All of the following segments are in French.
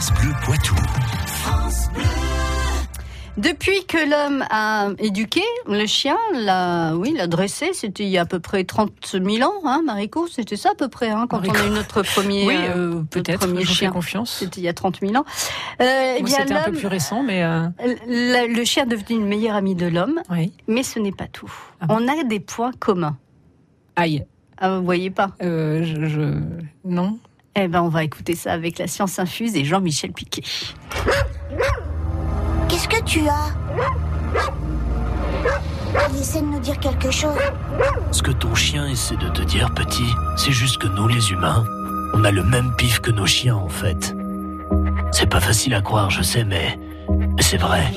France Bleu Poitou. Depuis que l'homme a éduqué le chien, l'a, oui, l'a dressé, c'était il y a à peu près 30 000 ans, hein, Mariko, c'était ça à peu près, hein, quand on a eu notre premier, Oui, euh, euh, notre peut-être, premier chien. confiance. C'était il y a 30 000 ans. Euh, eh Moi, bien, c'était un peu plus récent, mais euh, le, le chien est devenu une meilleure amie de l'homme, oui. mais ce n'est pas tout. Ah bon on a des points communs. Aïe. Ah, vous voyez pas Euh, je, je- non. Eh ben, on va écouter ça avec la science infuse et Jean-Michel Piquet. Qu'est-ce que tu as? Il essaie de nous dire quelque chose. Ce que ton chien essaie de te dire, petit, c'est juste que nous, les humains, on a le même pif que nos chiens, en fait. C'est pas facile à croire, je sais, mais mais c'est vrai.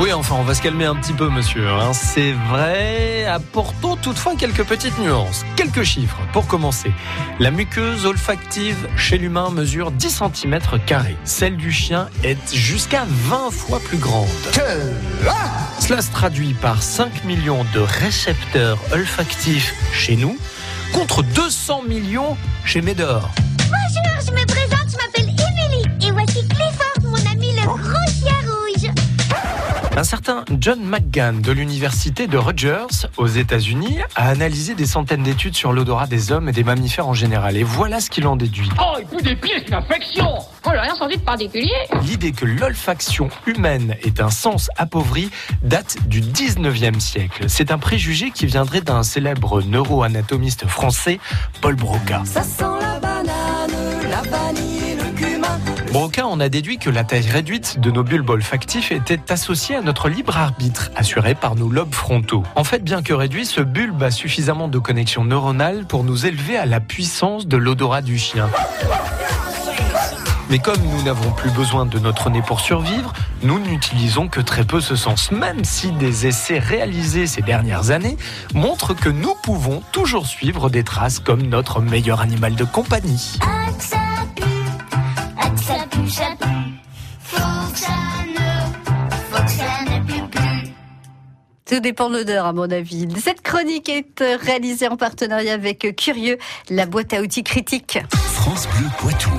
Oui, enfin, on va se calmer un petit peu, monsieur. hein. C'est vrai. Apportons toutefois quelques petites nuances. Quelques chiffres pour commencer. La muqueuse olfactive chez l'humain mesure 10 cm. Celle du chien est jusqu'à 20 fois plus grande. Cela se traduit par 5 millions de récepteurs olfactifs chez nous contre 200 millions chez Médor. Bonjour, je me présente, Un certain John McGann de l'université de Rutgers aux États-Unis a analysé des centaines d'études sur l'odorat des hommes et des mammifères en général. Et voilà ce qu'il en déduit. Oh, il fout des pieds, c'est une infection Oh, rien senti de particulier L'idée que l'olfaction humaine est un sens appauvri date du 19e siècle. C'est un préjugé qui viendrait d'un célèbre neuroanatomiste français, Paul Broca. Ça sent la banane, Broca en a déduit que la taille réduite de nos bulbes olfactifs était associée à notre libre arbitre, assuré par nos lobes frontaux. En fait, bien que réduit, ce bulbe a suffisamment de connexions neuronales pour nous élever à la puissance de l'odorat du chien. Mais comme nous n'avons plus besoin de notre nez pour survivre, nous n'utilisons que très peu ce sens, même si des essais réalisés ces dernières années montrent que nous pouvons toujours suivre des traces comme notre meilleur animal de compagnie. Que ça pue, ça pue. Faut que ça ne, faut que ça ne pue plus. Tout dépend de l'odeur, à mon avis. Cette chronique est euh, réalisée en partenariat avec Curieux, la boîte à outils critique. France Bleu Poitou.